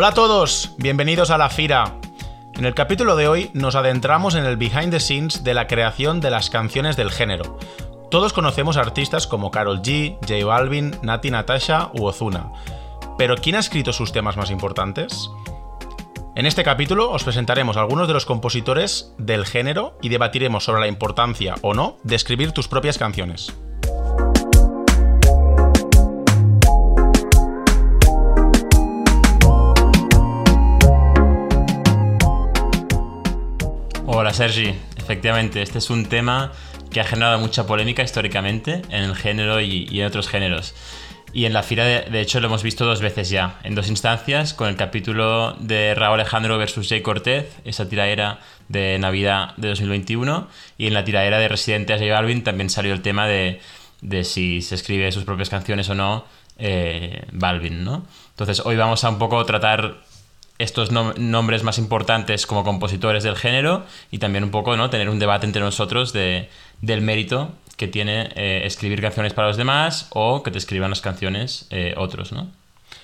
Hola a todos, bienvenidos a La Fira. En el capítulo de hoy nos adentramos en el behind the scenes de la creación de las canciones del género. Todos conocemos artistas como Carol G, J Balvin, Nati Natasha u Ozuna. Pero ¿quién ha escrito sus temas más importantes? En este capítulo os presentaremos algunos de los compositores del género y debatiremos sobre la importancia o no de escribir tus propias canciones. Hola Sergi, efectivamente, este es un tema que ha generado mucha polémica históricamente en el género y, en otros géneros. Y en la fila, de, hecho, lo hemos visto dos veces ya, en dos instancias, con el capítulo de Raúl Alejandro versus Jay Cortez, esa tiraera de Navidad de 2021, y en la tiraera de Residente a J Balvin también salió el tema de, si se escribe sus propias canciones o no eh, Balvin, ¿no? Entonces, hoy vamos a un poco tratar estos nombres más importantes como compositores del género y también un poco ¿no? tener un debate entre nosotros de, del mérito que tiene eh, escribir canciones para los demás o que te escriban las canciones eh, otros, ¿no?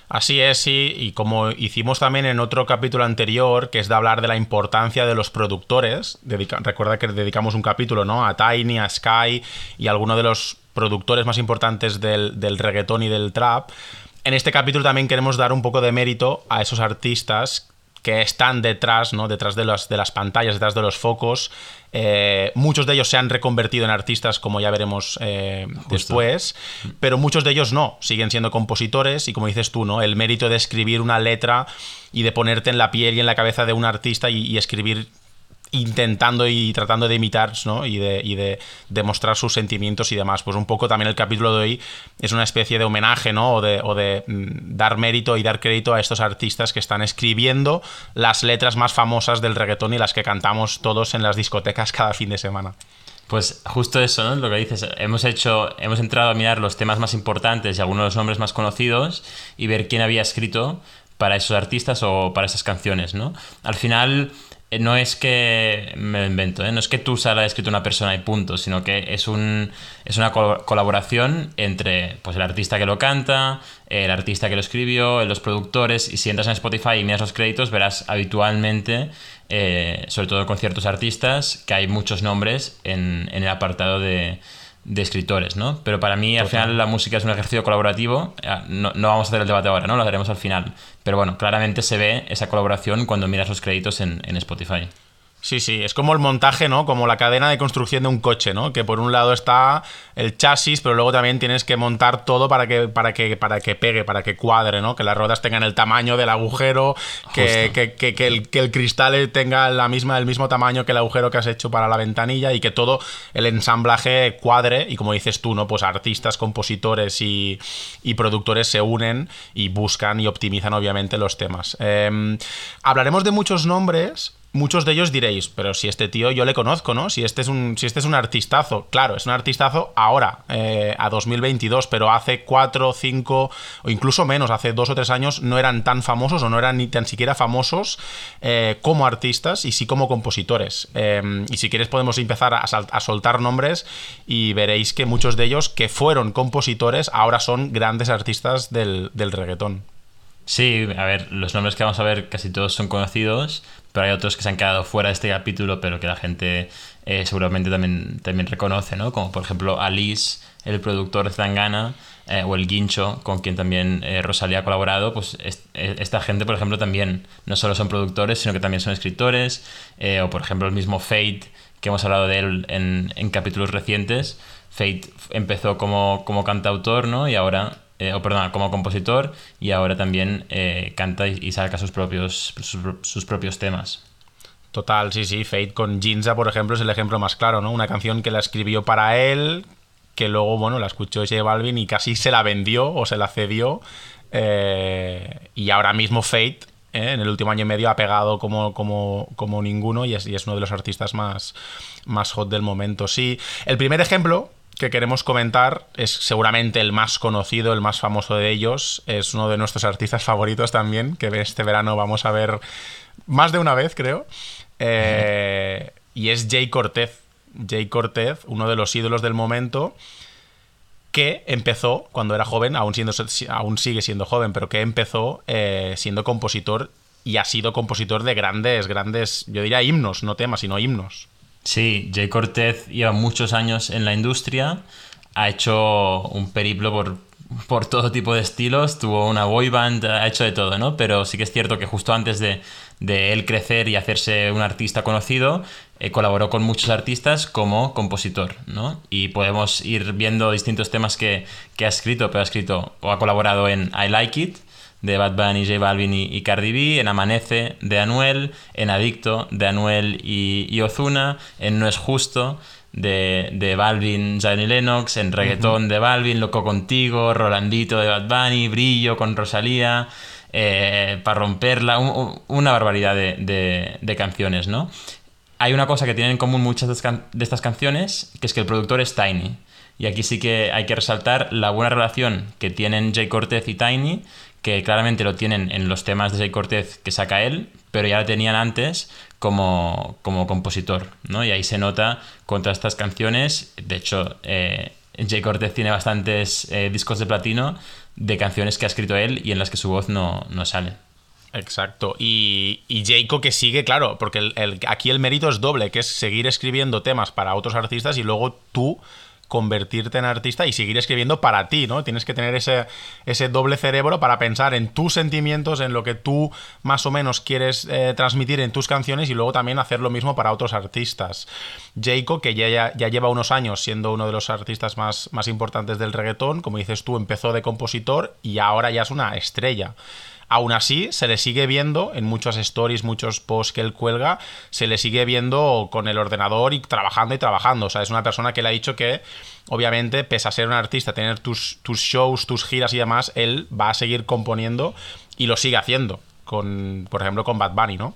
Así es, sí, y como hicimos también en otro capítulo anterior, que es de hablar de la importancia de los productores, recuerda que dedicamos un capítulo ¿no? a Tiny, a Sky y a algunos de los productores más importantes del, del reggaetón y del trap, en este capítulo también queremos dar un poco de mérito a esos artistas que están detrás, ¿no? Detrás de las, de las pantallas, detrás de los focos. Eh, muchos de ellos se han reconvertido en artistas, como ya veremos eh, después, pero muchos de ellos no, siguen siendo compositores y como dices tú, ¿no? El mérito de escribir una letra y de ponerte en la piel y en la cabeza de un artista y escribir intentando y tratando de imitar ¿no? y, de, y de demostrar sus sentimientos y demás. Pues un poco también el capítulo de hoy es una especie de homenaje ¿no? o, de, de mm, dar mérito y dar crédito a estos artistas que están escribiendo las letras más famosas del reggaetón y las que cantamos todos en las discotecas cada fin de semana. Pues justo eso, ¿no? Lo que dices, hemos hecho, hemos entrado a mirar los temas más importantes y algunos de los nombres más conocidos y ver quién había escrito para esos artistas o para esas canciones, ¿no? Al final, no es que me lo invento, ¿eh? no es que tú se haya escrito una persona y punto, sino que es, un, es una colaboración entre pues, el artista que lo canta, el artista que lo escribió, los productores, y si entras en Spotify y miras los créditos, verás habitualmente, eh, sobre todo con ciertos artistas, que hay muchos nombres en el apartado de, de escritores, ¿no? Pero para mí, al final, la música es un ejercicio colaborativo. No, no, vamos a hacer el debate ahora, ¿no? Lo haremos al final. Pero bueno, claramente se ve esa colaboración cuando miras los créditos en, en Spotify. Sí, sí, es como el montaje, ¿no? Como la cadena de construcción de un coche, ¿no? Que por un lado está el chasis, pero luego también tienes que montar todo para que, para que, para que pegue, para que cuadre, ¿no? Que las ruedas tengan el tamaño del agujero, que, el, que, el, cristal tenga la misma, el mismo tamaño que el agujero que has hecho para la ventanilla y que todo el ensamblaje cuadre. Y como dices tú, ¿no? Pues artistas, compositores y, productores se unen y buscan y optimizan, obviamente, los temas. Em, hablaremos de muchos nombres muchos de ellos diréis, pero si este tío yo le conozco, ¿no? Si este es un, si este es un artistazo. Claro, es un artistazo ahora, eh, a 2022, pero hace 4, 5 o incluso menos, hace 2 o 3 años no eran tan famosos o no eran ni tan siquiera famosos eh, como artistas y sí como compositores. Em, y si quieres podemos empezar a, soltar nombres y veréis que muchos de ellos que fueron compositores ahora son grandes artistas del, del reggaetón. Sí, a ver, los nombres que vamos a ver casi todos son conocidos, pero hay otros que se han quedado fuera de este capítulo, pero que la gente eh, seguramente también, también reconoce, ¿no? Como por ejemplo Alice, el productor de Zangana, eh, o el Guincho, con quien también eh, Rosalía ha colaborado, pues esta gente, por ejemplo, también no solo son productores, sino que también son escritores, o por ejemplo el mismo Fate, que hemos hablado de él en, en capítulos recientes. Fate empezó como, como cantautor, ¿no? Y ahora eh, o perdón, como compositor y ahora también eh, canta y, saca sus propios, sus, propios temas. Total, sí, sí. Fate con Ginza, por ejemplo, es el ejemplo más claro, ¿no? Una canción que la escribió para él, que luego, bueno, la escuchó J Balvin y casi se la vendió o se la cedió. Eh, y ahora mismo Fate, en el último año y medio, ha pegado como, como, como ninguno y es, es, uno de los artistas más, más hot del momento. Sí, el primer ejemplo que queremos comentar es seguramente el más conocido, el más famoso de ellos. Es uno de nuestros artistas favoritos también, que este verano vamos a ver más de una vez, creo. Eh, y es Jay Cortez. Jay Cortez, uno de los ídolos del momento, que empezó cuando era joven, aún, siendo, aún sigue siendo joven, pero que empezó eh, siendo compositor y ha sido compositor de grandes, grandes, yo diría himnos, no temas, sino himnos. Sí, Jay Cortez lleva muchos años en la industria, ha hecho un periplo por, por todo tipo de estilos, tuvo una boy band, ha hecho de todo, ¿no? Pero sí que es cierto que justo antes de, de él crecer y hacerse un artista conocido, eh, colaboró con muchos artistas como compositor, ¿no? Y podemos ir viendo distintos temas que, ha escrito, pero ha escrito o ha colaborado en I Like It, de Bad Bunny, J Balvin y, Cardi B, en Amanece, de Anuel, en Adicto, de Anuel y, Ozuna, en No es Justo, de, de Balvin, Johnny Lennox, en Reggaetón de Balvin, Loco Contigo, Rolandito de Bad Bunny, Brillo con Rosalía, eh, Para Romperla, una barbaridad de, de canciones, ¿no? hay una cosa que tienen en común muchas de estas canciones, que es que el productor es Tiny. Y aquí sí que hay que resaltar la buena relación que tienen Jay Cortez y Tiny, que claramente lo tienen en los temas de Jay Cortez que saca él, pero ya lo tenían antes como, como compositor, ¿no? Y ahí se nota contra estas canciones. De hecho, eh, Jay Cortez tiene bastantes eh, discos de platino de canciones que ha escrito él y en las que su voz no, no sale. Exacto. Y, y Jayco que sigue, claro, porque aquí el mérito es doble, que es seguir escribiendo temas para otros artistas y luego tú convertirte en artista y seguir escribiendo para ti, ¿no? Tienes que tener ese, ese doble cerebro para pensar en tus sentimientos, en lo que tú más o menos quieres eh, transmitir en tus canciones y luego también hacer lo mismo para otros artistas. Jayco, que ya, ya, lleva unos años siendo uno de los artistas más, más importantes del reggaetón, como dices tú, empezó de compositor y ahora ya es una estrella. Aún así, se le sigue viendo en muchos stories, muchos posts que él cuelga, se le sigue viendo con el ordenador y trabajando y trabajando. O sea, es una persona que le ha dicho que, obviamente, pese a ser un artista, tener tus, tus shows, tus giras y demás, él va a seguir componiendo y lo sigue haciendo. Con, por ejemplo, con Bad Bunny, ¿no?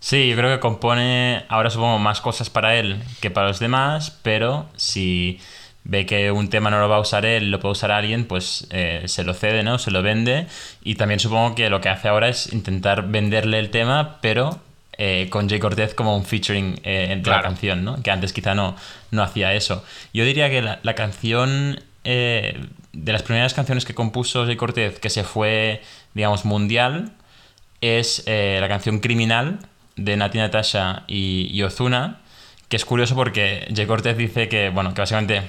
Sí, yo creo que compone ahora supongo más cosas para él que para los demás, pero si ve que un tema no lo va a usar él, lo puede usar alguien, pues eh, se lo cede, ¿no? Se lo vende. Y también supongo que lo que hace ahora es intentar venderle el tema, pero eh, con Jay Cortez como un featuring eh, entre la canción, ¿no? Que antes quizá no, no hacía eso. Yo diría que la, canción, de las primeras canciones que compuso Jay Cortez, que se fue, digamos, mundial, es la canción Criminal de Nati Natasha y, y Ozuna, que es curioso porque Jay Cortez dice que, bueno, que básicamente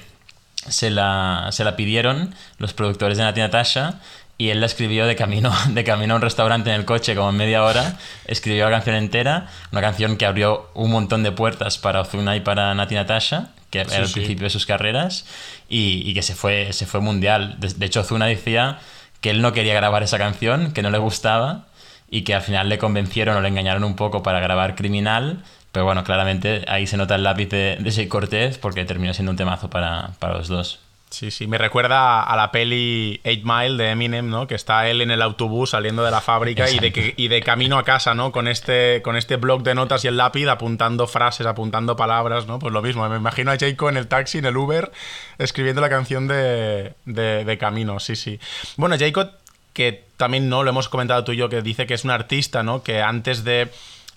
se la, se la pidieron los productores de Nati Natasha y él la escribió de camino, de camino a un restaurante en el coche, como en media hora. Escribió la canción entera, una canción que abrió un montón de puertas para Ozuna y para Nati Natasha, que era el principio de sus carreras, y, que se fue, se fue mundial. De, de, hecho, Ozuna decía que él no quería grabar esa canción, que no le gustaba, y que al final le convencieron o le engañaron un poco para grabar Criminal, pero bueno, claramente ahí se nota el lápiz de, de Cortez porque termina siendo un temazo para, los dos. Sí, sí, me recuerda a la peli Eight Mile de Eminem, ¿no? Que está él en el autobús saliendo de la fábrica y de, y de camino a casa, ¿no? Con este, con este blog de notas y el lápiz apuntando frases, apuntando palabras, ¿no? Pues lo mismo, me imagino a Jayco en el taxi, en el Uber, escribiendo la canción de, de, camino, sí, sí. Bueno, Jayco, que también no lo hemos comentado tú y yo, que dice que es un artista, ¿no? Que antes de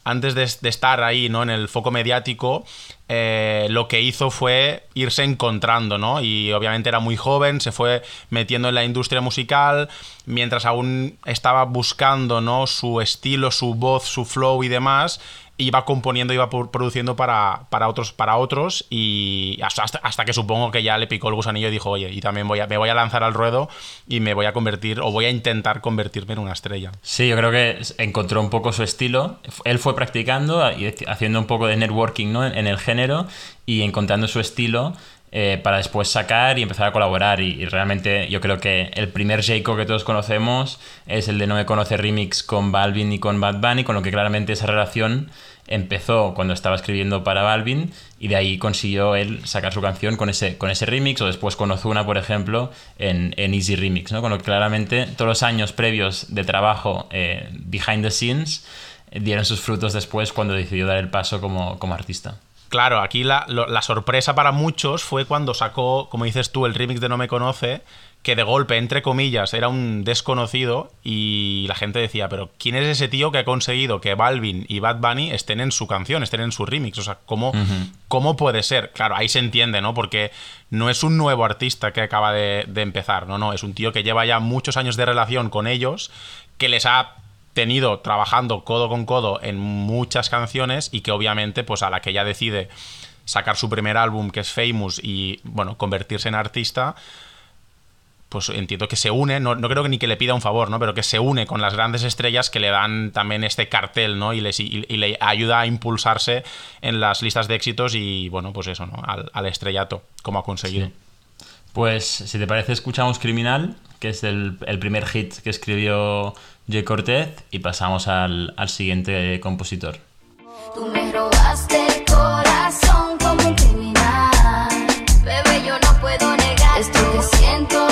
antes de, estar ahí, ¿no? En el foco mediático, eh, lo que hizo fue irse encontrando, ¿no? Y obviamente era muy joven, se fue metiendo en la industria musical, mientras aún estaba buscando, ¿no? Su estilo, su voz, su flow y demás, iba componiendo, iba produciendo para, para otros, para otros y hasta, hasta, que supongo que ya le picó el gusanillo y dijo, oye, y también voy me voy a lanzar al ruedo y me voy a convertir o voy a intentar convertirme en una estrella. Sí, yo creo que encontró un poco su estilo. Él fue practicando y haciendo un poco de networking ¿no? en el género y encontrando su estilo. Eh, para después sacar y empezar a colaborar. Y, realmente yo creo que el primer Jayco que todos conocemos es el de No me conoce remix con Balvin y con Bad Bunny, con lo que claramente esa relación empezó cuando estaba escribiendo para Balvin y de ahí consiguió él sacar su canción con ese, con ese remix o después con Ozuna, por ejemplo, en, Easy Remix, ¿no? Con lo que claramente todos los años previos de trabajo eh, behind the scenes dieron sus frutos después cuando decidió dar el paso como, como artista. Claro, aquí la, sorpresa para muchos fue cuando sacó, como dices tú, el remix de No Me Conoce, que de golpe, entre comillas, era un desconocido y la gente decía, pero ¿quién es ese tío que ha conseguido que Balvin y Bad Bunny estén en su canción, estén en su remix? O sea, ¿cómo, ¿cómo puede ser? Claro, ahí se entiende, ¿no? Porque no es un nuevo artista que acaba de, de empezar, no, no, es un tío que lleva ya muchos años de relación con ellos, que les ha tenido trabajando codo con codo en muchas canciones y que obviamente, pues a la que ya decide sacar su primer álbum, que es Famous, y bueno, convertirse en artista, pues entiendo que se une, no, creo que ni que le pida un favor, ¿no? Pero que se une con las grandes estrellas que le dan también este cartel, ¿no? Y, le ayuda a impulsarse en las listas de éxitos y, bueno, pues eso, ¿no? Al, estrellato, como ha conseguido. Pues, si te parece, escuchamos Criminal, que es el, primer hit que escribió Jay Cortez, y pasamos al, al siguiente compositor. Tú me robaste el corazón como un criminal. Bebé, yo no puedo negar esto que siento.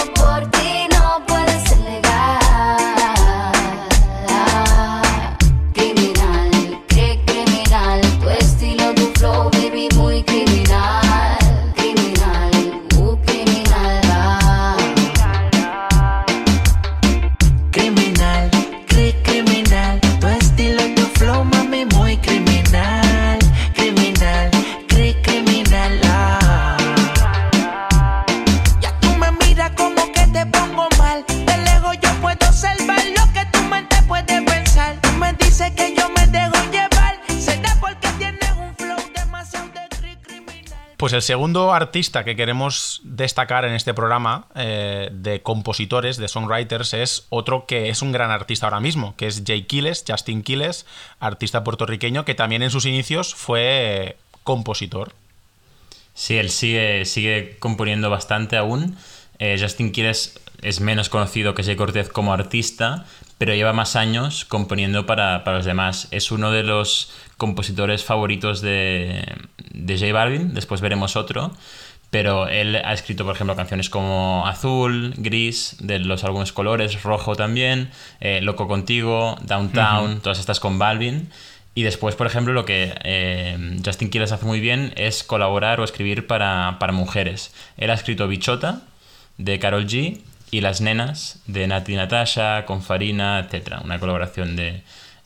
Pues el segundo artista que queremos destacar en este programa eh, de compositores, de songwriters, es otro que es un gran artista ahora mismo, que es Jay Quiles, Justin Quiles, artista puertorriqueño, que también en sus inicios fue compositor. Sí, él sigue, sigue componiendo bastante aún. Eh, Justin Quiles es menos conocido que Jay Cortez como artista, pero lleva más años componiendo para, para los demás. Es uno de los compositores favoritos de, de J Balvin, después veremos otro, pero él ha escrito, por ejemplo, canciones como Azul, Gris, de los álbumes Colores, Rojo también, eh, Loco Contigo, Downtown, todas estas con Balvin. Y después, por ejemplo, lo que eh, Justin Quiles hace muy bien es colaborar o escribir para, mujeres. Él ha escrito Bichota, de Carol G, y Las Nenas, de Nati Natasha, con Farina, etc. Una colaboración de,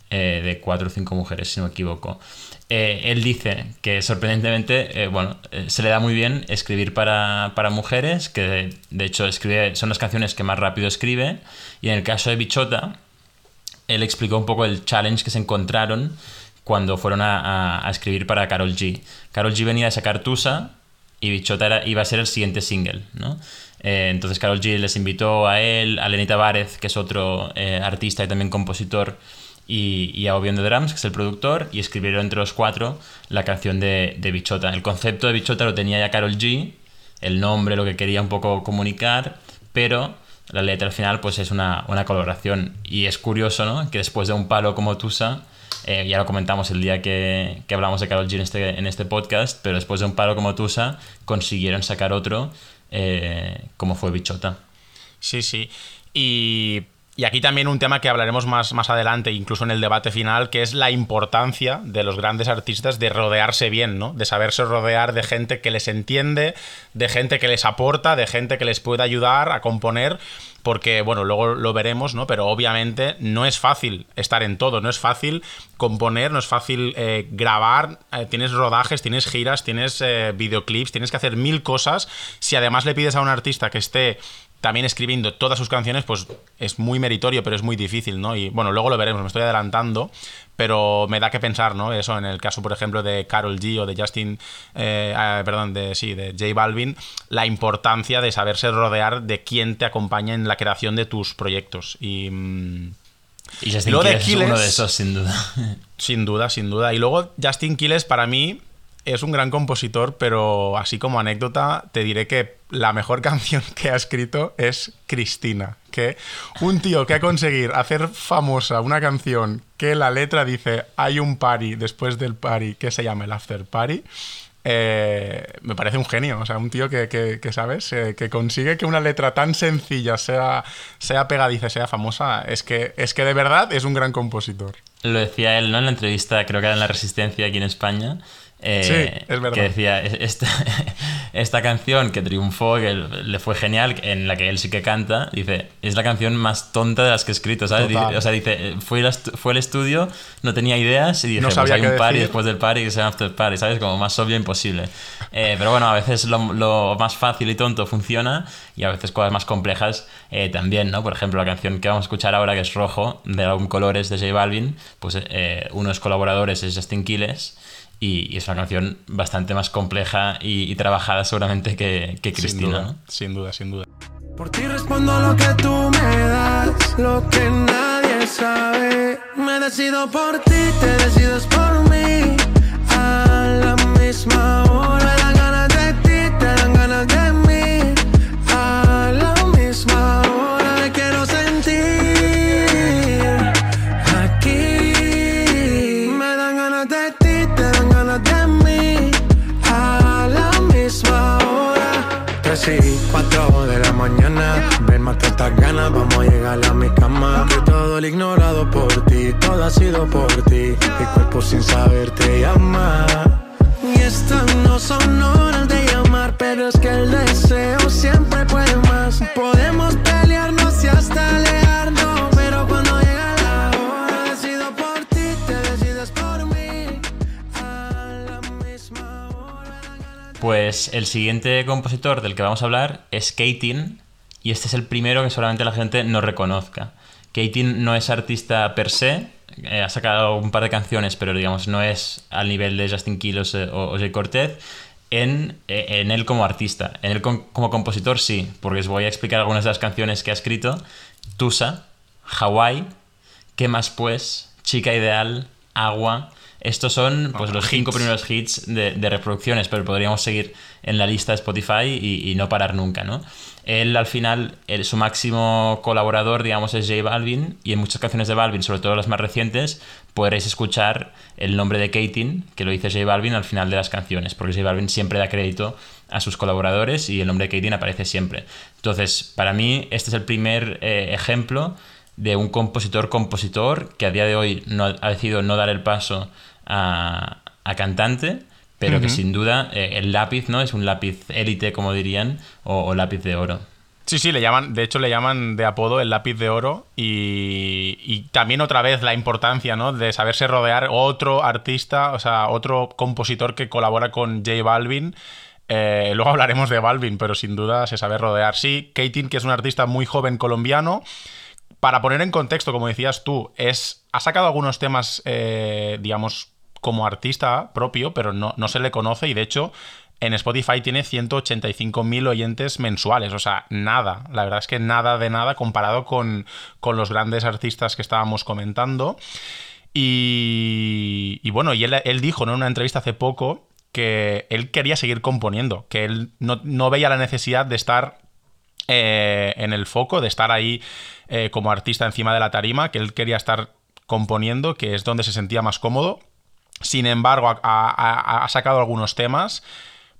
eh, de cuatro o cinco mujeres, si no me equivoco. Eh, él dice que sorprendentemente, eh, bueno, se le da muy bien escribir para, mujeres, que de, hecho escribe, son las canciones que más rápido escribe, y en el caso de Bichota, él explicó un poco el challenge que se encontraron cuando fueron a, escribir para Carol G. Carol G venía de sacar Tusa y Bichota iba a ser el siguiente single, ¿no? Entonces Carol G les invitó a él, a Lenita Várez, que es otro artista y también compositor, y, a Obion de Drums, que es el productor, y escribieron entre los cuatro la canción de, Bichota. El concepto de Bichota lo tenía ya Carol G, el nombre, lo que quería un poco comunicar, pero la letra al final pues es una, una colaboración. Y es curioso, ¿no? Que después de un palo como Tusa, eh, ya lo comentamos el día que, que hablamos de Carol G en este, en este podcast, pero después de un palo como Tusa, consiguieron sacar otro eh, como fue Bichota. Sí, sí. Y y aquí también un tema que hablaremos más, más adelante, incluso en el debate final, que es la importancia de los grandes artistas de rodearse bien, ¿no? De saberse rodear de gente que les entiende, de gente que les aporta, de gente que les puede ayudar a componer, porque, bueno, luego lo veremos, ¿no? Pero obviamente no es fácil estar en todo, no es fácil componer, no es fácil eh, grabar, eh, tienes rodajes, tienes giras, tienes eh, videoclips, tienes que hacer mil cosas. Si además le pides a un artista que esté también escribiendo todas sus canciones, pues es muy meritorio, pero es muy difícil, ¿no? Y bueno, luego lo veremos, me estoy adelantando, pero me da que pensar, ¿no? Eso en el caso, por ejemplo, de Carol G o de Justin, eh, ah, perdón, de sí, de J Balvin, la importancia de saberse rodear de quien te acompaña en la creación de tus proyectos. Y. Mm, y Justin es uno de esos, sin duda. Sin duda, sin duda. Y luego Justin Quiles, para mí, es un gran compositor, pero así como anécdota, te diré que la mejor canción que ha escrito es Cristina. Que un tío que ha conseguido hacer famosa una canción que la letra dice hay un party después del party que se llama el after party. Eh, me parece un genio, o sea, un tío que, ¿sabes? Eh, que consigue que una letra tan sencilla sea, sea pegadiza, sea famosa, es que, es que de verdad es un gran compositor. Lo decía él, ¿no? En la entrevista, creo que era en La Resistencia aquí en España, eh, sí, es verdad. Que decía, esta, esta canción que triunfó, que le fue genial, en la que él sí que canta, dice, es la canción más tonta de las que he escrito, ¿sabes? o sea, dice, fue, fue el estudio, no tenía ideas y dije, no pues hay un party después del party que se llama after party, ¿sabes? Como más obvio imposible. Eh, pero bueno, a veces lo, lo, más fácil y tonto funciona y a veces cosas más complejas eh, también, ¿no? Por ejemplo, la canción que vamos a escuchar ahora, que es Rojo, del álbum Colores de J Balvin, pues eh, uno de los colaboradores es Justin Quiles y, es una canción bastante más compleja y, trabajada seguramente que, que Cristina. Sin duda, sin duda, Por ti respondo lo que tú me das, lo que nadie sabe. Me decido por ti, te decides por mí. A la misma hora, mi cama. Que todo el ignorado por ti, todo ha sido por ti. Mi cuerpo sin saber te llama. Y estas no son horas de llamar, pero es que el deseo siempre puede más. Podemos pelearnos y hasta alejarnos, pero cuando llega la hora, decido por ti, te decides por mí. Pues el siguiente compositor del que vamos a hablar es Katin, y este es el primero que solamente la gente no reconozca. Katin no es artista per se, eh, ha sacado un par de canciones, pero digamos no es al nivel de Justin Quiles o, Jay Cortez. En, eh, en, él como artista. En él como compositor sí, porque os voy a explicar algunas de las canciones que ha escrito. Tusa, Hawaii, ¿Qué más pues? Chica Ideal, Agua, estos son pues, los cinco primeros hits de, reproducciones, pero podríamos seguir en la lista de Spotify y, no parar nunca, ¿no? Él al final, su máximo colaborador, digamos, es J Balvin, y en muchas canciones de Balvin, sobre todo las más recientes, podréis escuchar el nombre de Katin, que lo dice J Balvin al final de las canciones, porque J Balvin siempre da crédito a sus colaboradores y el nombre de Katin aparece siempre. Entonces, para mí, este es el primer eh, ejemplo de un compositor-compositor que a día de hoy no, ha decidido no dar el paso a, cantante, pero que sin duda eh, el lápiz, ¿no? Es un lápiz élite, como dirían, o, lápiz de oro. Sí, sí, le llaman, de hecho le llaman de apodo el lápiz de oro y, también otra vez la importancia, ¿no? De saberse rodear otro artista, o sea, otro compositor que colabora con J Balvin. Eh, luego hablaremos de Balvin, pero sin duda se sabe rodear. Sí, Katin, que es un artista muy joven colombiano. Para poner en contexto, como decías tú, es, ha sacado algunos temas, eh, digamos, como artista propio, pero no, no se le conoce y de hecho en Spotify tiene 185.000 oyentes mensuales, o sea, nada, la verdad es que nada de nada comparado con, con los grandes artistas que estábamos comentando. Y, bueno, y él, él dijo en una entrevista hace poco que él quería seguir componiendo, que él no, no veía la necesidad de estar eh, en el foco, de estar ahí eh, como artista encima de la tarima, que él quería estar componiendo, que es donde se sentía más cómodo. Sin embargo, ha, sacado algunos temas.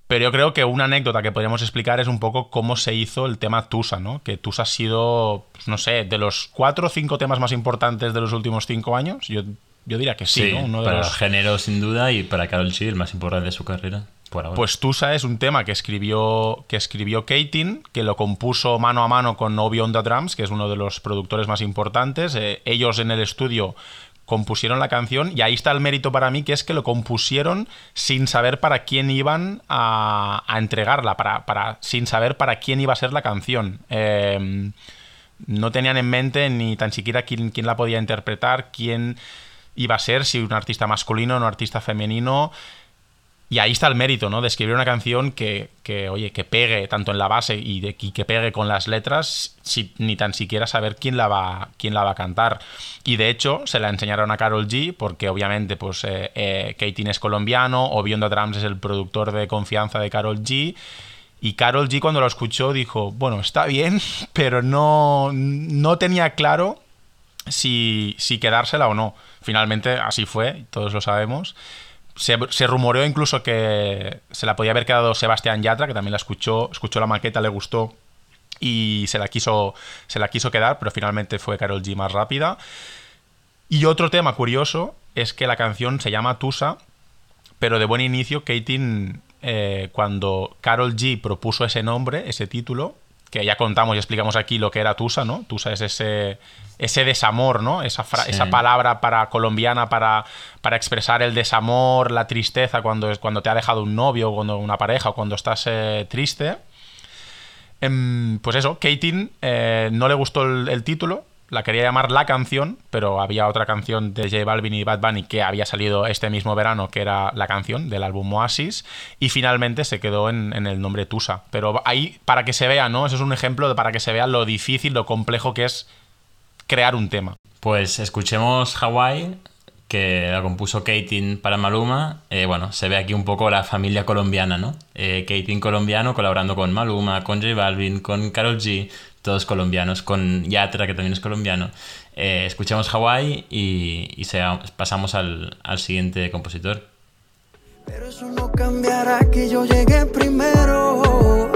Pero yo creo que una anécdota que podríamos explicar es un poco cómo se hizo el tema Tusa, ¿no? Que Tusa ha sido, pues, no sé, de los cuatro o cinco temas más importantes de los últimos cinco años. Yo, yo diría que sí, ¿no? Uno para el género, sin duda, y para Carol G, el más importante de su carrera. Pues Tusa es un tema que escribió, que escribió Katin, que lo compuso mano a mano con Beyond the Drums, que es uno de los productores más importantes. Eh, ellos en el estudio compusieron la canción y ahí está el mérito para mí, que es que lo compusieron sin saber para quién iban a, entregarla, para, para, sin saber para quién iba a ser la canción. Em, no tenían en mente ni tan siquiera quién, quién, la podía interpretar, quién iba a ser, si un artista masculino o un artista femenino. Y ahí está el mérito, ¿no? De escribir una canción que, oye, que pegue tanto en la base y, de, que pegue con las letras, ni tan siquiera saber quién la, va, quién la va a cantar. Y de hecho, se la enseñaron a Carol G, porque obviamente, pues, eh, eh es colombiano, o Beyond Drums es el productor de confianza de Carol G. Y Carol G cuando lo escuchó dijo, bueno, está bien, pero no, no tenía claro si, si quedársela o no. Finalmente así fue, todos lo sabemos se, rumoreó incluso que se la podía haber quedado Sebastián Yatra, que también la escuchó, escuchó la maqueta, le gustó y se la quiso, se la quiso quedar, pero finalmente fue Carol G más rápida. Y otro tema curioso es que la canción se llama Tusa, pero de buen inicio Katin eh, cuando Carol G propuso ese nombre, ese título, que ya contamos y explicamos aquí lo que era Tusa, ¿no? Tusa es ese, ese desamor, ¿no? Esa, esa palabra para colombiana para, para expresar el desamor, la tristeza cuando, cuando te ha dejado un novio, cuando una pareja o cuando estás eh, triste. Em, pues eso, Katin eh, no le gustó el, título, la quería llamar La Canción, pero había otra canción de J Balvin y Bad Bunny que había salido este mismo verano, que era la canción del álbum Oasis, y finalmente se quedó en, el nombre Tusa. Pero ahí, para que se vea, ¿no? Eso es un ejemplo de para que se vea lo difícil, lo complejo que es crear un tema. Pues escuchemos Hawaii que la compuso Katin para Maluma. Eh, bueno, se ve aquí un poco la familia colombiana, ¿no? Eh, Katin colombiano colaborando con Maluma, con J Balvin, con Karol G, todos colombianos, con Yatra, que también es colombiano. Eh, escuchamos Hawaii y, pasamos al, al, siguiente compositor. Pero eso no cambiará que yo llegué primero.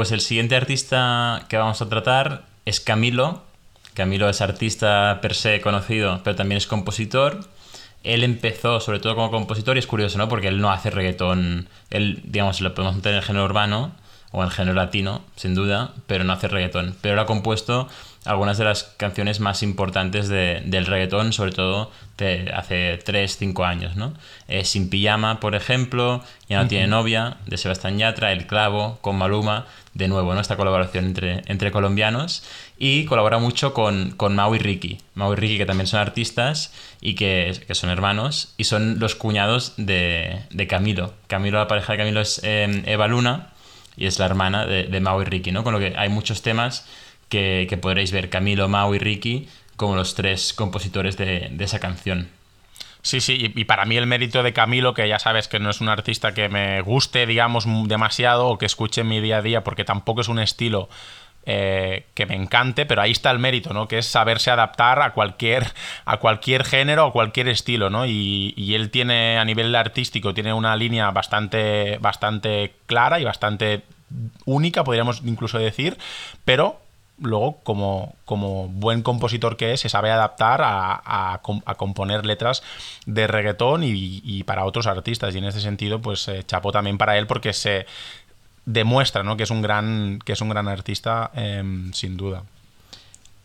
Pues el siguiente artista que vamos a tratar es Camilo Camilo es artista per se conocido, pero también es compositor. Él empezó sobre todo como compositor y es curioso, ¿no? Porque él no hace reggaetón. Él, digamos, lo podemos meter en el género urbano o en el género latino, sin duda, pero no hace reggaetón. Pero él ha compuesto algunas de las canciones más importantes del reggaetón, sobre todo de hace 3, 5 años, ¿no? Eh, Sin Pijama, por ejemplo, Ya no tiene novia, de Sebastián Yatra, El Clavo, con Maluma, de nuevo, ¿no? Esta colaboración entre, entre colombianos y colabora mucho con, con Mau y Ricky. Mau y Ricky, que también son artistas y que, son hermanos, y son los cuñados de, Camilo. Camilo, la pareja de Camilo es eh, Eva Luna y es la hermana de, de Mau y Ricky, ¿no? Con lo que hay muchos temas que, podréis ver Camilo, Mau y Ricky como los tres compositores de, esa canción. Sí, sí, y, para mí el mérito de Camilo, que ya sabes que no es un artista que me guste, digamos, demasiado o que escuche en mi día a día, porque tampoco es un estilo eh, que me encante, pero ahí está el mérito, ¿no? Que es saberse adaptar a cualquier, a cualquier género o cualquier estilo, ¿no? Y, y, él tiene, a nivel artístico, tiene una línea bastante, bastante clara y bastante única, podríamos incluso decir, pero luego, como, como, buen compositor que es, se sabe adaptar a, a, componer letras de reggaetón y, para otros artistas. Y en ese sentido, pues eh, chapó también para él porque se demuestra ¿no? que, es un gran, que es un gran artista, em, sin duda.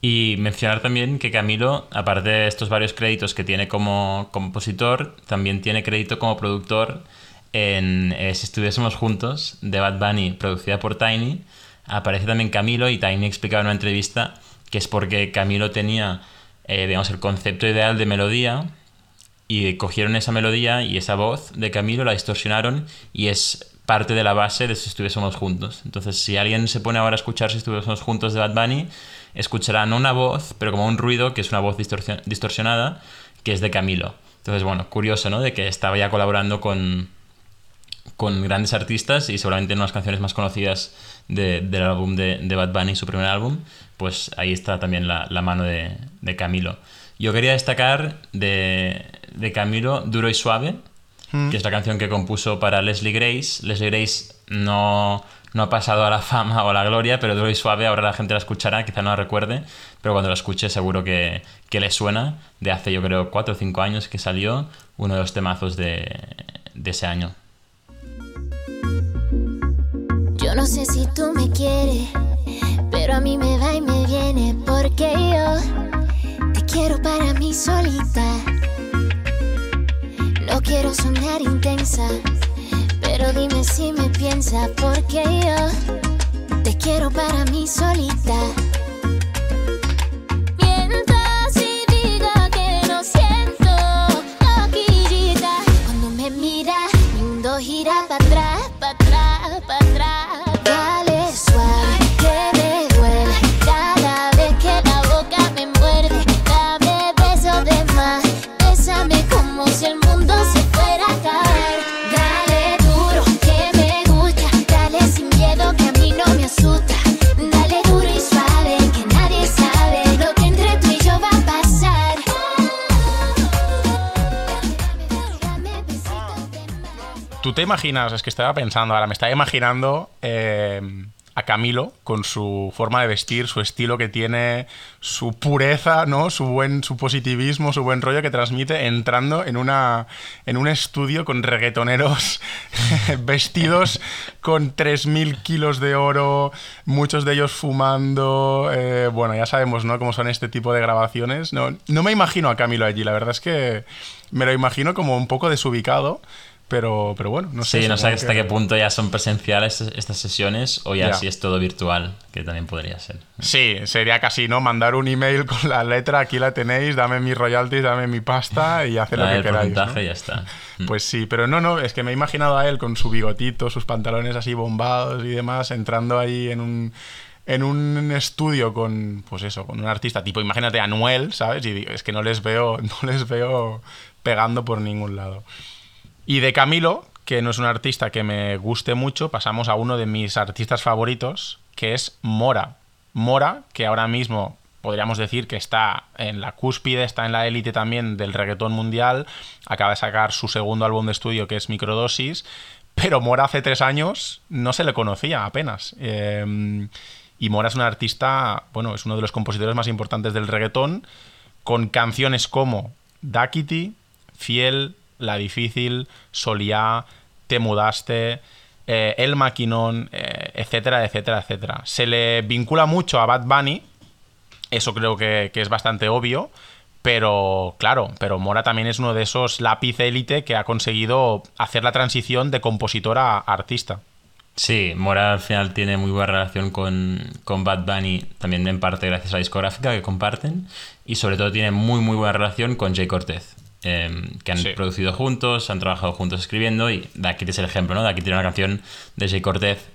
Y mencionar también que Camilo, aparte de estos varios créditos que tiene como compositor, también tiene crédito como productor en eh, Si estuviésemos juntos, de Bad Bunny, producida por Tiny aparece también Camilo y también explicaba en una entrevista que es porque Camilo tenía, eh, el concepto ideal de melodía y cogieron esa melodía y esa voz de Camilo, la distorsionaron y es parte de la base de Si estuviésemos juntos. Entonces, si alguien se pone ahora a escuchar Si estuviésemos juntos de Bad Bunny, escuchará no una voz, pero como un ruido, que es una voz distorsionada, que es de Camilo. Entonces, bueno, curioso, ¿no? De que estaba ya colaborando con, con grandes artistas y seguramente en unas canciones más conocidas del álbum de, Bad Bunny, su primer álbum, pues ahí está también la, mano de, Camilo. Yo quería destacar de, Camilo Duro y Suave, mm. que es la canción que compuso para Leslie Grace. Leslie Grace no, no ha pasado a la fama o a la gloria, pero Duro y Suave ahora la gente la escuchará, quizá no la recuerde, pero cuando la escuche seguro que, que le suena. De hace yo creo 4 o 5 años que salió, uno de los temazos de, de ese año. No sé si tú me quieres, pero a mí me va y me viene porque yo te quiero para mí solita. No quiero sonar intensa, pero dime si me piensa porque yo te quiero para mí solita. gira para atrás. Imaginas? Es que estaba pensando ahora, me estaba imaginando eh, a Camilo con su forma de vestir, su estilo que tiene, su pureza, ¿no? Su buen su positivismo, su buen rollo que transmite entrando en una en un estudio con reggaetoneros vestidos con 3000 kilos de oro, muchos de ellos fumando, eh, bueno, ya sabemos, ¿no? Cómo son este tipo de grabaciones. No, no me imagino a Camilo allí, la verdad es que me lo imagino como un poco desubicado. Pero, pero bueno, no sé. Sí, no sé hasta que- qué punto ya son presenciales estas sesiones o ya Ya. si es todo virtual, que también podría ser. Sí, sería casi, ¿no? Mandar un email con la letra, aquí la tenéis, dame mis royalties, dame mi pasta y haced lo que el queráis. ¿no? y ya está. Mm. Pues sí, pero no, no, es que me he imaginado a él con su bigotito, sus pantalones así bombados y demás, entrando ahí en un, en un estudio con, pues eso, con un artista tipo, imagínate a Noel, ¿sabes? Y es que no les veo, no les veo pegando por ningún lado. Y de Camilo, que no es un artista que me guste mucho, pasamos a uno de mis artistas favoritos, que es Mora. Mora, que ahora mismo podríamos decir que está en la cúspide, está en la élite también del reggaetón mundial, acaba de sacar su segundo álbum de estudio que es Microdosis, pero Mora hace tres años no se le conocía apenas. Eh, y Mora es un artista, bueno, es uno de los compositores más importantes del reggaetón, con canciones como Dakiti, Fiel, La Difícil, Soliá, Te Mudaste, eh, El Maquinón, eh, etcétera, etcétera, etcétera. Se le vincula mucho a Bad Bunny, eso creo que, que es bastante obvio, pero claro, pero Mora también es uno de esos lápiz élite que ha conseguido hacer la transición de compositor a artista. Sí, Mora al final tiene muy buena relación con, con Bad Bunny, también en parte gracias a la discográfica que comparten, y sobre todo tiene muy muy buena relación con Jay Cortez, eh, que han Sí. producido juntos, han trabajado juntos escribiendo, y de aquí es el ejemplo, ¿no? De aquí tiene una canción de Jay Cortez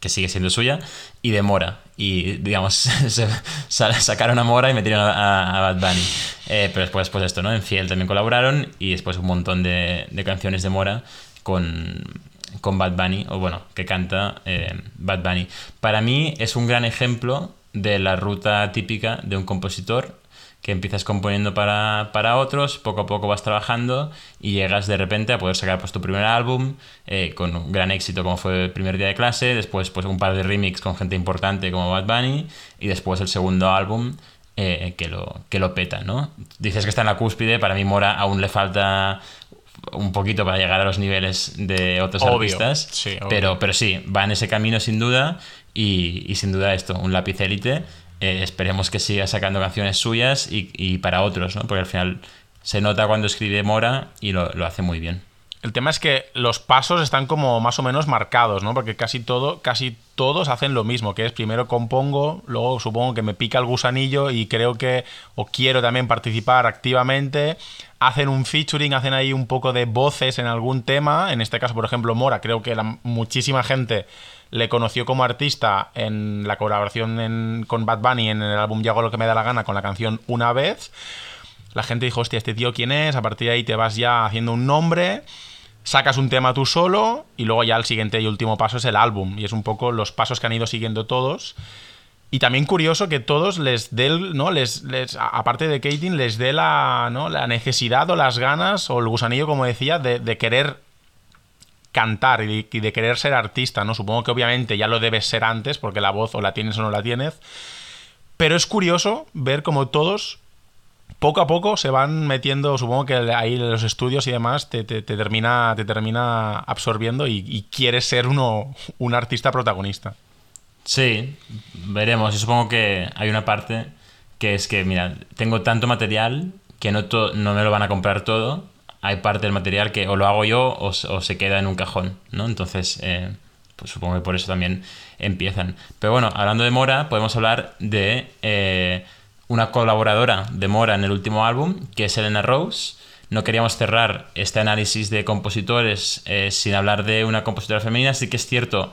que sigue siendo suya, y de Mora. Y, digamos, se- sacaron a Mora y metieron a, a- a Bad Bunny. Eh, pero después, pues esto, ¿no? En Fiel también colaboraron, y después un montón de, de canciones de Mora con, con Bad Bunny, o bueno, que canta eh, Bad Bunny. Para mí es un gran ejemplo de la ruta típica de un compositor que empiezas componiendo para, para otros, poco a poco vas trabajando y llegas de repente a poder sacar pues, tu primer álbum eh, con un gran éxito como fue el primer día de clase, después pues un par de remix con gente importante como Bad Bunny y después el segundo álbum eh, que, lo, que lo peta, ¿no? Dices que está en la cúspide, para mí Mora aún le falta un poquito para llegar a los niveles de otros Obvio, artistas, sí, pero, pero sí, va en ese camino sin duda y, y sin duda esto, un lápiz élite. Eh, esperemos que siga sacando canciones suyas y, y para otros, ¿no? Porque al final se nota cuando escribe Mora y lo, lo hace muy bien. El tema es que los pasos están como más o menos marcados, ¿no? Porque casi todo, casi todos hacen lo mismo, que es primero compongo, luego supongo que me pica el gusanillo y creo que o quiero también participar activamente, hacen un featuring, hacen ahí un poco de voces en algún tema, en este caso, por ejemplo, Mora, creo que la, muchísima gente le conoció como artista en la colaboración en- con Bad Bunny en el álbum Yo hago lo que me da la gana con la canción Una vez. La gente dijo, hostia, ¿este tío quién es? A partir de ahí te vas ya haciendo un nombre, sacas un tema tú solo y luego ya el siguiente y último paso es el álbum. Y es un poco los pasos que han ido siguiendo todos. Y también curioso que todos les dé, ¿no? Les, les- aparte de Kating, les dé la, ¿no? la necesidad o las ganas o el gusanillo, como decía, de, querer cantar y de, y de querer ser artista, ¿no? Supongo que obviamente ya lo debes ser antes, porque la voz o la tienes o no la tienes. Pero es curioso ver cómo todos poco a poco se van metiendo, supongo que ahí los estudios y demás te, te- te termina, te termina absorbiendo y, quieres ser uno, un artista protagonista. Sí, veremos. Yo supongo que hay una parte que es que, mira, tengo tanto material que no, no me lo van a comprar todo. Hay parte del material que o lo hago yo o se queda en un cajón, ¿no? Entonces, eh, pues supongo que por eso también empiezan. Pero bueno, hablando de Mora, podemos hablar de eh, una colaboradora de Mora en el último álbum, que es Elena Rose. No queríamos cerrar este análisis de compositores eh, sin hablar de una compositora femenina. Sí que es cierto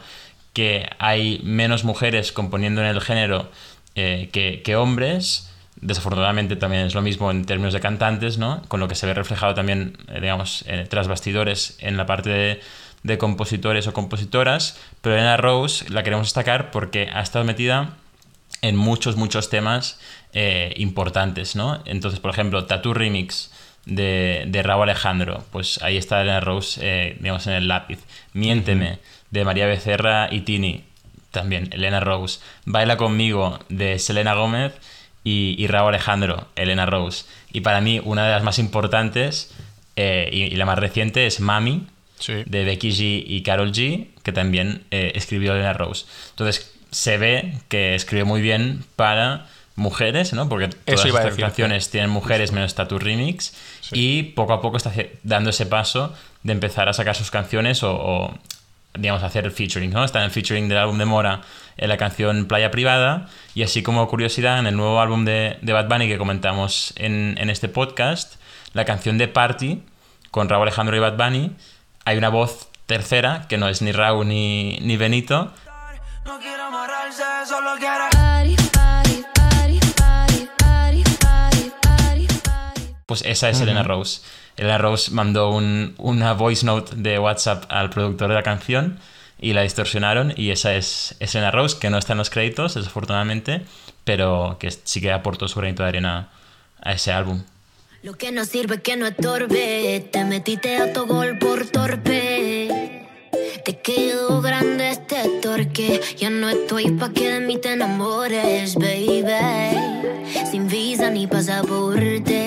que hay menos mujeres componiendo en el género eh, que, hombres. Desafortunadamente también es lo mismo en términos de cantantes, ¿no? Con lo que se ve reflejado también, eh, digamos, tras bastidores en la parte de compositores o compositoras. Pero Elena Rose la queremos destacar porque ha estado metida en muchos, muchos temas eh, importantes, ¿no? Entonces, por ejemplo, Tattoo Remix de, de Raúl Alejandro. Pues ahí está Elena Rose, eh, digamos, en el lápiz. Miénteme, de María Becerra y Tini. También, Elena Rose. Baila conmigo, de Selena Gómez. Y, y Raúl Alejandro, Elena Rose. Y para mí, una de las más importantes eh, y, y la más reciente es Mami, Sí. de Becky G y Carol G, que también escribió Elena Rose. Entonces, se ve que escribe muy bien para mujeres, ¿no? Porque todas Eso iba estas canciones tienen mujeres menos Tattoo Remix. Y poco a poco está dando ese paso de empezar a sacar sus canciones o, o, digamos, hacer el featuring, ¿no? Está en el featuring del álbum de Mora en la canción Playa Privada. Y así como curiosidad, en el nuevo álbum de, de Bad Bunny que comentamos en, en este podcast, la canción de Party con Raúl Alejandro y Bad Bunny, hay una voz tercera que no es ni Raúl ni, ni Benito, No quiere amarrarse, solo quiere. Pues esa es Elena Rose. Elena Rose mandó un- una voice note de WhatsApp al productor de la canción y la distorsionaron y esa es, es Elena Rose, que no está en los créditos, desafortunadamente, pero que sí que aportó su granito de arena a ese álbum. Lo que no sirve que no estorbe. Te metiste a tu gol por torpe. Te quedó grande este torque. Ya no estoy pa' que de mí te enamores, baby. Sin visa ni pasaporte.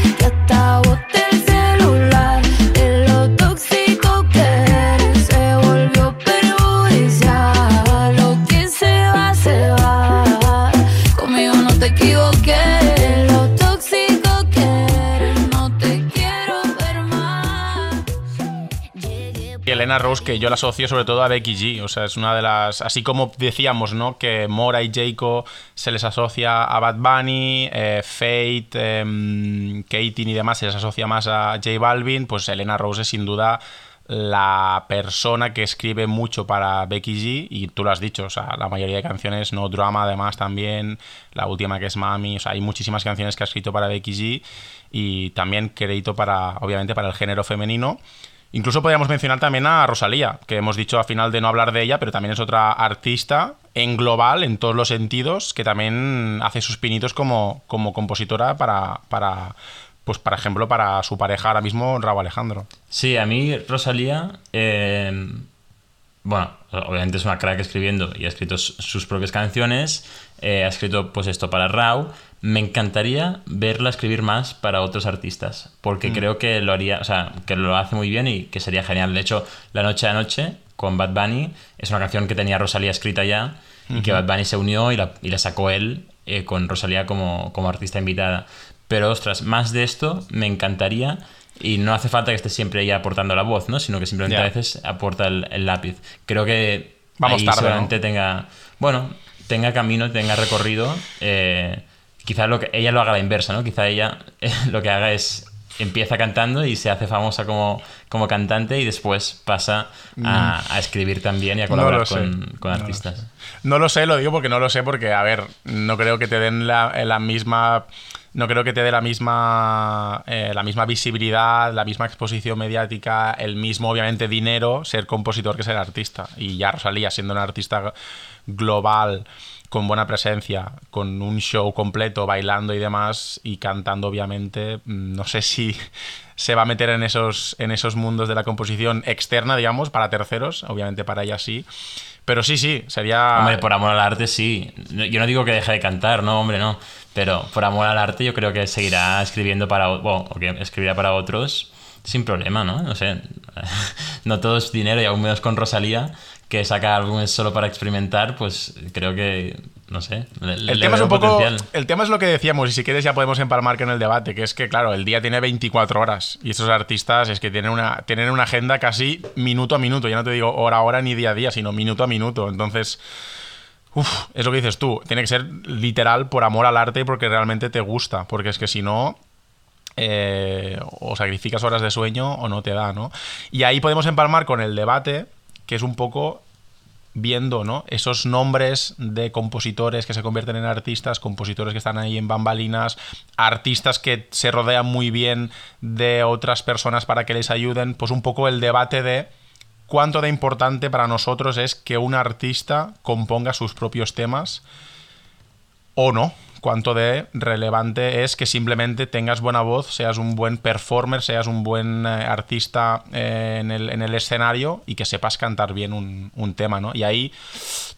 Elena Rose, que yo la asocio sobre todo a Becky G. O sea, es una de las. Así como decíamos, ¿no? Que Mora y Jayco se les asocia a Bad Bunny, eh, Fate, em, Katie y demás se les asocia más a J Balvin. Pues Elena Rose es sin duda la persona que escribe mucho para Becky G. Y tú lo has dicho, o sea, la mayoría de canciones, No Drama, además también. La última que es Mami. O sea, hay muchísimas canciones que ha escrito para Becky G. Y también crédito para, obviamente, para el género femenino. Incluso podríamos mencionar también a Rosalía, que hemos dicho al final de no hablar de ella, pero también es otra artista en global, en todos los sentidos, que también hace sus pinitos como, como compositora para, para, pues, por ejemplo, para su pareja ahora mismo, Raúl Alejandro. Sí, a mí Rosalía, eh, bueno, obviamente es una crack escribiendo y ha escrito sus propias canciones, eh, ha escrito pues esto para Rau. Me encantaría verla escribir más para otros artistas, porque creo que lo haría, o sea, que lo hace muy bien y que sería genial. De hecho, La Noche a Noche con Bad Bunny es una canción que tenía Rosalía escrita ya y que Bad Bunny se unió y la, y la sacó él eh, con Rosalía como, como artista invitada. Pero ostras, más de esto me encantaría y no hace falta que esté siempre ella aportando la voz, ¿no? Sino que simplemente Ya. a veces aporta el, el lápiz. Creo que Vamos ahí tarde, seguramente ¿no? tenga, bueno, tenga camino, tenga recorrido. Eh, quizá lo que ella lo haga a la inversa, ¿no? Quizá ella eh, lo que haga es empieza cantando y se hace famosa como, como cantante y después pasa a, a escribir también y a Mm. No colaborar con, con No lo artistas. No lo sé, lo digo porque no lo sé, porque, a ver, no creo que te den la, la misma. No creo que te dé la misma, eh, la misma visibilidad, la misma exposición mediática, el mismo, obviamente, dinero ser compositor que ser artista. Y ya Rosalía, siendo una artista global, con buena presencia, con un show completo, bailando y demás, y cantando, obviamente, mm, no sé si se va a meter en esos, en esos mundos de la composición externa, digamos, para terceros, obviamente para ella sí. Pero sí, sí, sería... Hombre, por amor al arte sí. Yo no digo que deje de cantar, no, hombre, no. Pero por amor al arte yo creo que seguirá escribiendo para... Bueno, escribirá para otros sin problema, ¿no? No sé. No todo es dinero y aún menos con Rosalía, que saca álbumes solo para experimentar, pues creo que... No sé. le- El le tema, es un poco, potencial. el tema es lo que decíamos, y si quieres ya podemos empalmar con el debate, que es que, claro, el día tiene 24 horas y estos artistas es que tienen una, tienen una agenda casi minuto a minuto, ya no te digo hora a hora ni día a día, sino minuto a minuto. Entonces, uf, es lo que dices tú, tiene que ser literal por amor al arte y porque realmente te gusta, porque es que si no, eh, o sacrificas horas de sueño o no te da, ¿no? Y ahí podemos empalmar con el debate, que es un poco viendo ¿no? esos nombres de compositores que se convierten en artistas, compositores que están ahí en bambalinas, artistas que se rodean muy bien de otras personas para que les ayuden, pues un poco el debate de cuánto de importante para nosotros es que un artista componga sus propios temas o no, cuánto de relevante es que simplemente tengas buena voz, seas un buen performer, seas un buen eh, artista eh, en, el, escenario y que sepas cantar bien un, tema, ¿no? Y ahí,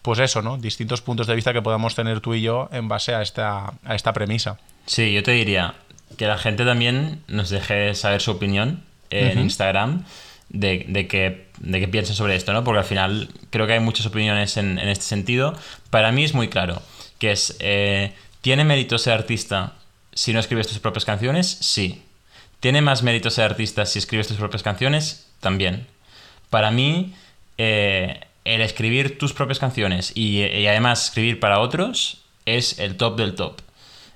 pues eso, ¿no? Distintos puntos de vista que podamos tener tú y yo en base a esta, a esta premisa. Sí, yo te diría que la gente también nos deje saber su opinión en Instagram de, de, que, de que piensen sobre esto, ¿no? Porque al final creo que hay muchas opiniones en, en este sentido. Para mí es muy claro que es, eh, ¿tiene mérito ser artista si no escribes tus propias canciones? Sí. ¿Tiene más mérito ser artista si escribes tus propias canciones? También. Para mí, eh, el escribir tus propias canciones y, además escribir para otros es el top del top.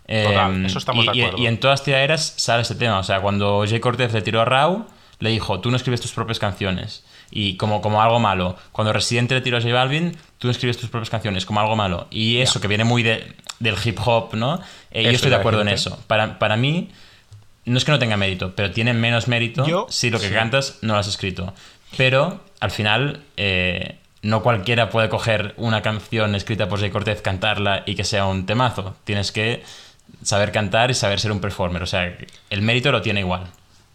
Total, eso estamos y, de acuerdo. Y, en todas tiraderas sale este tema. O sea, cuando Jay Cortez le tiró a Rau, le dijo, tú no escribes tus propias canciones. Y como, como algo malo. Cuando Residente le tiró a J Balvin, tú escribes tus propias canciones como algo malo. Y eso, que viene muy de, del hip hop, ¿no? Eh, yo estoy de acuerdo en eso. Para, para mí, no es que no tenga mérito, pero tiene menos mérito si lo que cantas no lo has escrito. Pero al final, eh, no cualquiera puede coger una canción escrita por Jay Cortez, cantarla y que sea un temazo. Tienes que saber cantar y saber ser un performer. O sea, el mérito lo tiene igual.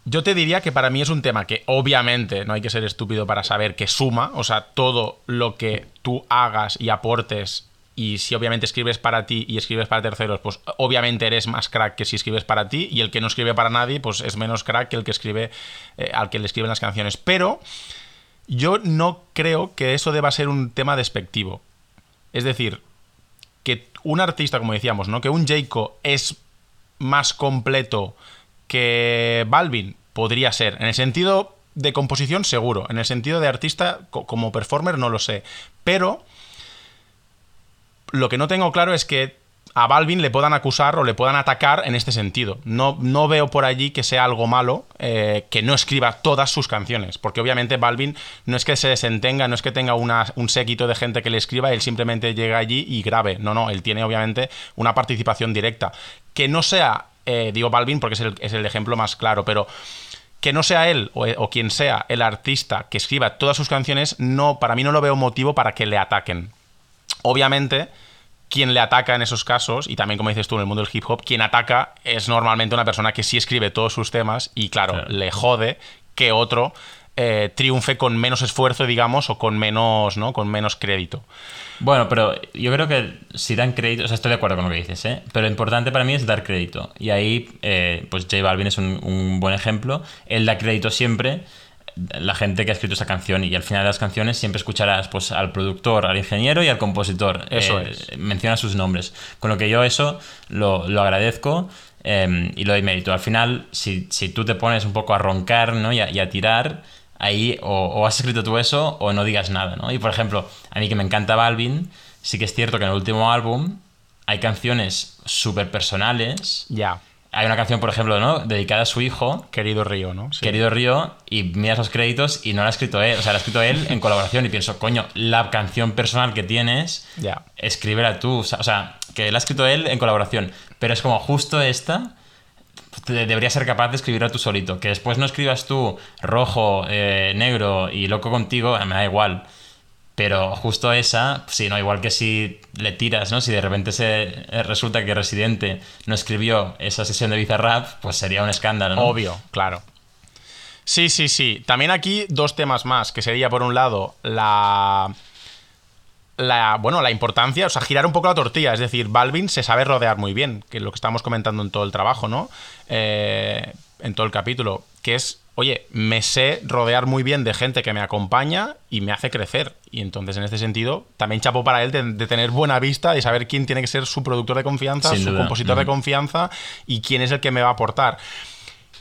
Yo te diría que para mí es un tema que obviamente no hay que ser estúpido para saber que suma, o sea, todo lo que tú hagas y aportes y si obviamente escribes para ti y escribes para terceros, pues obviamente eres más crack que si escribes para ti y el que no escribe para nadie, pues es menos crack que el que escribe eh, al que le escriben las canciones. Pero yo no creo que eso deba ser un tema despectivo. Es decir, que un artista, como decíamos, ¿no? Que un Jayco es más completo que Balvin podría ser. En el sentido de composición, seguro. En el sentido de artista, como performer, no lo sé. Pero lo que no tengo claro es que a Balvin le puedan acusar o le puedan atacar en este sentido. No, no veo por allí que sea algo malo eh, que no escriba todas sus canciones, porque obviamente Balvin no es que se desentenga, no es que tenga un séquito de gente que le escriba, él simplemente llega allí y grabe. No, no, él tiene obviamente una participación directa. Que no sea eh, digo Balvin porque es el, ejemplo más claro, pero que no sea él o, quien sea el artista que escriba todas sus canciones, no, para mí no lo veo motivo para que le ataquen. Obviamente, quien le ataca en esos casos, y también como dices tú en el mundo del hip hop, quien ataca es normalmente una persona que sí escribe todos sus temas y claro. le jode que otro eh, triunfe con menos esfuerzo, digamos, o con menos, ¿no? Con menos crédito. Bueno, pero yo creo que si dan crédito, o sea, estoy de acuerdo con lo que dices, ¿eh? Pero lo importante para mí es dar crédito. Y ahí, eh, pues J Balvin es un, buen ejemplo. Él da crédito siempre la gente que ha escrito esa canción y al final de las canciones siempre escucharás pues al productor, al ingeniero y al compositor. Eso es. Menciona sus nombres. Con lo que yo eso lo, agradezco y lo doy mérito. Al final, si, tú te pones un poco a roncar ¿no? y a tirar, ahí o, has escrito tú eso o no digas nada, ¿no? Y por ejemplo, a mí que me encanta Balvin, sí que es cierto que en el último álbum hay canciones súper personales. Ya. Hay una canción, por ejemplo, ¿no? Dedicada a su hijo. Querido Río, ¿no? Querido Río, y miras los créditos y no la ha escrito él. O sea, la ha escrito él en colaboración y pienso, coño, la canción personal que tienes, ya. escríbela tú. O sea, que la ha escrito él en colaboración. Pero es como justo esta deberías ser capaz de escribirlo tú solito. Que después no escribas tú rojo, eh, negro y loco contigo, me da igual. Pero justo esa, sí, no, igual que si le tiras, ¿no? Si de repente se eh, resulta que Residente no escribió esa sesión de Bizarrap, pues sería un escándalo, ¿no? Obvio, claro. Sí, sí, sí. También aquí dos temas más, que sería por un lado la la, bueno, la importancia, o sea, girar un poco la tortilla. Es decir, Balvin se sabe rodear muy bien, que es lo que estamos comentando en todo el trabajo, ¿no? Eh, en todo el capítulo, que es, oye, me sé rodear muy bien de gente que me acompaña y me hace crecer. Y entonces, en este sentido, también chapo para él de, tener buena vista, de saber quién tiene que ser su productor de confianza, su compositor de confianza y quién es el que me va a aportar.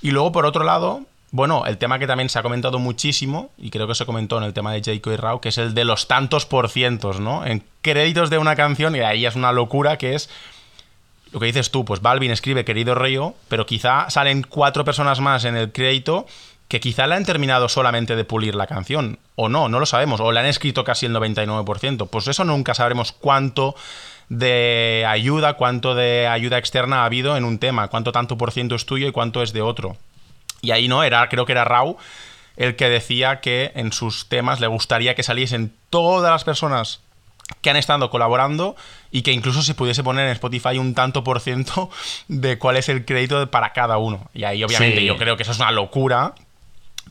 Y luego, por otro lado, bueno, el tema que también se ha comentado muchísimo, y creo que se comentó en el tema de Jayco y Rao, que es el de los tantos por cientos, ¿no? En créditos de una canción, y ahí es una locura, que es lo que dices tú, pues Balvin escribe Querido Río, pero quizá salen cuatro personas más en el crédito que quizá le han terminado solamente de pulir la canción, o no, no lo sabemos, o le han escrito casi el 99%. Pues eso nunca sabremos cuánto de ayuda, cuánto de ayuda externa ha habido en un tema, cuánto tanto por ciento es tuyo y cuánto es de otro. Y ahí no, era, creo que era Rau el que decía que en sus temas le gustaría que saliesen todas las personas que han estado colaborando y que incluso se pudiese poner en Spotify un tanto por ciento de cuál es el crédito para cada uno. Y ahí obviamente Sí. yo creo que eso es una locura,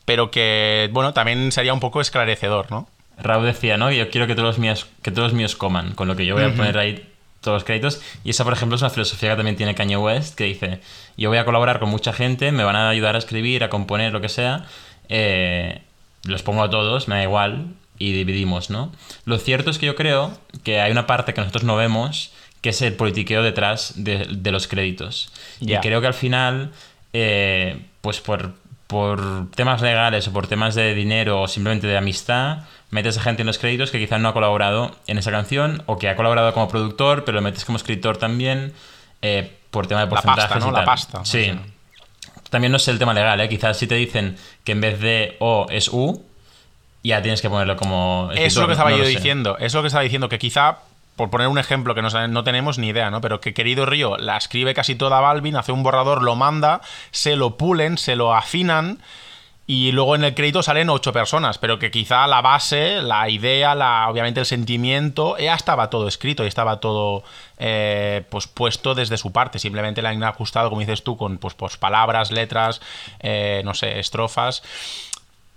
pero que, bueno, también sería un poco esclarecedor, ¿no? Raúl decía, ¿no? Yo quiero que todos los míos, que todos los míos coman, con lo que yo voy a poner ahí todos los créditos. Y esa, por ejemplo, es una filosofía que también tiene Kanye West, que dice, yo voy a colaborar con mucha gente, me van a ayudar a escribir, a componer, lo que sea. eh, los pongo a todos, me da igual, y dividimos, ¿no? Lo cierto es que yo creo que hay una parte que nosotros no vemos, que es el politiqueo detrás de, de los créditos. Y creo que al final, eh, pues por, por temas legales o por temas de dinero o simplemente de amistad, metes a gente en los créditos que quizás no ha colaborado en esa canción o que ha colaborado como productor, pero lo metes como escritor también eh, por tema de La porcentajes pasta, ¿no? y La pasta. Sí. O sea. También no sé el tema legal, ¿eh? Quizás si te dicen que en vez de O es U, ya tienes que ponerlo como Eso es lo que escritor, estaba no yo diciendo. Eso es lo que estaba diciendo, que quizá, por poner un ejemplo que no, no tenemos ni idea, ¿no? Pero que querido Río la escribe casi toda Balvin, hace un borrador, lo manda, se lo pulen, se lo afinan. Y luego en el crédito salen ocho personas, pero que quizá la base, la idea, la, obviamente el sentimiento, ya estaba todo escrito y estaba todo eh, pues puesto desde su parte. Simplemente le han ajustado, como dices tú, con pues, pues palabras, letras, eh, no sé, estrofas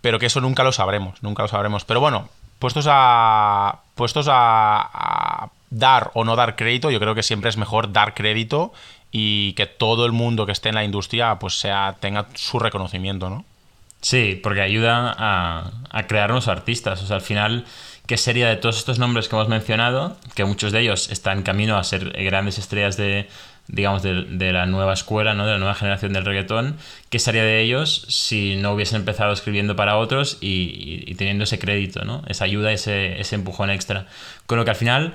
pero que eso nunca lo sabremos, nunca lo sabremos. Pero bueno, puestos a puestos a dar o no dar crédito, yo creo que siempre es mejor dar crédito y que todo el mundo que esté en la industria pues sea tenga su reconocimiento, ¿no? Sí, porque ayuda a, a crear nuevos artistas. O sea, al final, ¿qué sería de todos estos nombres que hemos mencionado? Que muchos de ellos están en camino a ser grandes estrellas de, digamos, de, de la nueva escuela, ¿no? De la nueva generación del reggaetón. ¿Qué sería de ellos si no hubiesen empezado escribiendo para otros y, y- y teniendo ese crédito, ¿no? Esa ayuda, ese, ese empujón extra. Con lo que al final,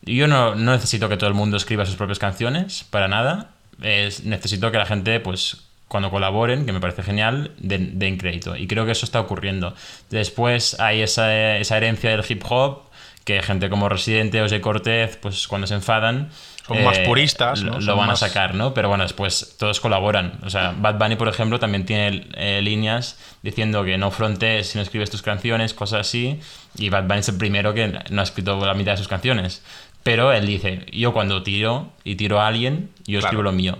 yo no, no necesito que todo el mundo escriba sus propias canciones, para nada. Es- necesito que la gente, pues, cuando colaboren, que me parece genial, den, den crédito. Y creo que eso está ocurriendo. Después hay esa, esa herencia del hip hop, que gente como Residente o Jay Cortez, pues cuando se enfadan... Son más puristas, Lo, ¿no? lo van más- a sacar, ¿no? Pero bueno, después todos colaboran. O sea, Bad Bunny, por ejemplo, también tiene eh, líneas diciendo que no frontes si no escribes tus canciones, cosas así. Y Bad Bunny es el primero que no ha escrito la mitad de sus canciones. Pero él dice, yo cuando tiro y tiro a alguien, yo Claro. escribo lo mío.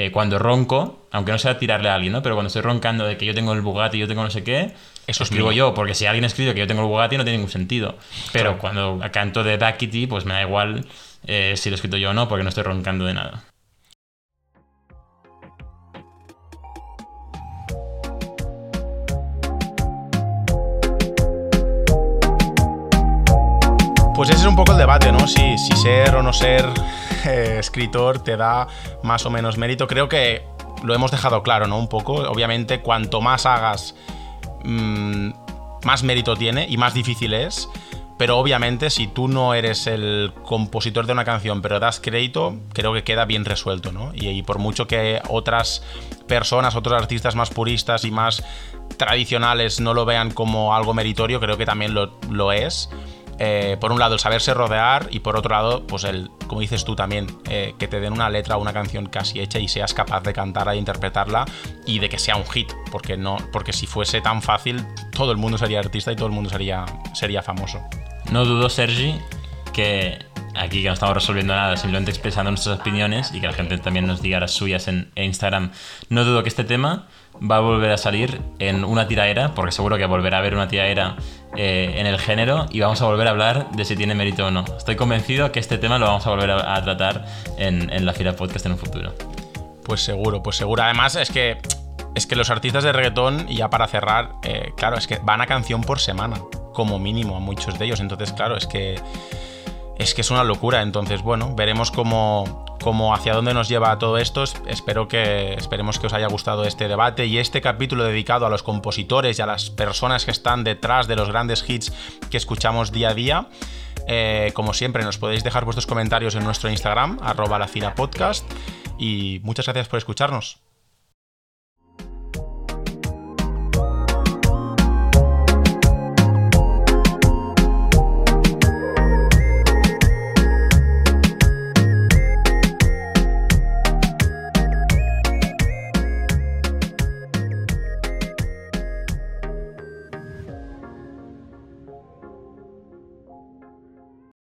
Eh, cuando ronco, aunque no sea tirarle a alguien, ¿no? Pero cuando estoy roncando de que yo tengo el Bugatti, yo tengo no sé qué, Eso es escribo mío. yo, porque si alguien escribe que yo tengo el Bugatti no tiene ningún sentido. Pero cuando canto de Duckity, pues me da igual eh, si lo he escrito yo o no, porque no estoy roncando de nada. Pues ese es un poco el debate, ¿no? Si, si ser o no ser escritor te da más o menos mérito. Creo que lo hemos dejado claro, ¿no? Un poco. Obviamente, cuanto más hagas, mm, más mérito tiene y más difícil es. Pero obviamente, si tú no eres el compositor de una canción, pero das crédito, creo que queda bien resuelto, ¿no? Y, y por mucho que otras personas, otros artistas más puristas y más tradicionales no lo vean como algo meritorio, creo que también lo, lo es. Eh, por un lado, el saberse rodear y por otro lado, pues el, como dices tú también, eh, que te den una letra o una canción casi hecha y seas capaz de cantarla e interpretarla y de que sea un hit, porque no, porque si fuese tan fácil, todo el mundo sería artista y todo el mundo sería, sería famoso. No dudo, Sergi, que aquí que no estamos resolviendo nada, simplemente expresando nuestras opiniones y que la gente también nos diga las suyas en, Instagram. No dudo que este tema va a volver a salir en una tiraera, porque seguro que volverá a haber una tiraera eh, en el género y vamos a volver a hablar de si tiene mérito o no. Estoy convencido que este tema lo vamos a volver a, a tratar en, en la fila podcast en un futuro. Pues seguro, pues seguro. Además, es que. Es que los artistas de reggaetón, y ya para cerrar, eh, claro, es que van a canción por semana, como mínimo, a muchos de ellos. Entonces, claro, es que. Es que es una locura. Entonces, bueno, veremos cómo, cómo hacia dónde nos lleva todo esto. Es- Espero que. Esperemos que os haya gustado este debate y este capítulo dedicado a los compositores y a las personas que están detrás de los grandes hits que escuchamos día a día. Eh, como siempre, nos podéis dejar vuestros comentarios en nuestro Instagram, arroba la fila podcast. Y muchas gracias por escucharnos.